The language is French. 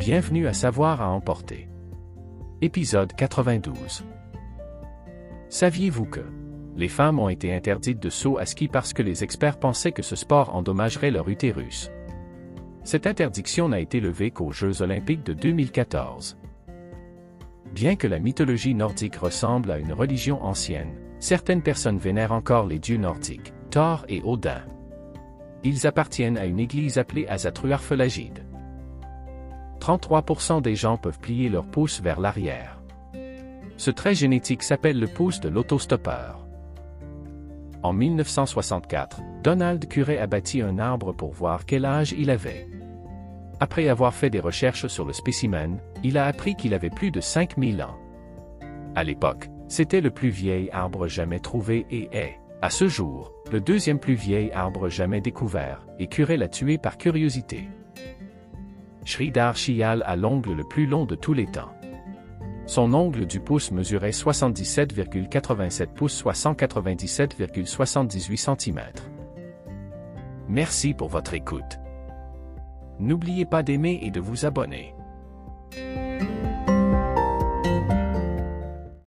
Bienvenue à Savoir à emporter. Épisode 92. Saviez-vous que les femmes ont été interdites de saut à ski parce que les experts pensaient que ce sport endommagerait leur utérus? Cette interdiction n'a été levée qu'aux Jeux olympiques de 2014. Bien que la mythologie nordique ressemble à une religion ancienne, certaines personnes vénèrent encore les dieux nordiques, Thor et Odin. Ils appartiennent à une église appelée Azatruarphelagide. 33% des gens peuvent plier leur pouce vers l'arrière. Ce trait génétique s'appelle le pouce de l'autostoppeur. En 1964, Donald Curé a bâti un arbre pour voir quel âge il avait. Après avoir fait des recherches sur le spécimen, il a appris qu'il avait plus de 5000 ans. À l'époque, c'était le plus vieil arbre jamais trouvé et est, à ce jour, le deuxième plus vieil arbre jamais découvert, et Curé l'a tué par curiosité. Sridhar Chial a l'ongle le plus long de tous les temps. Son ongle du pouce mesurait 77,87 pouces soit 197,78 cm. Merci pour votre écoute. N'oubliez pas d'aimer et de vous abonner.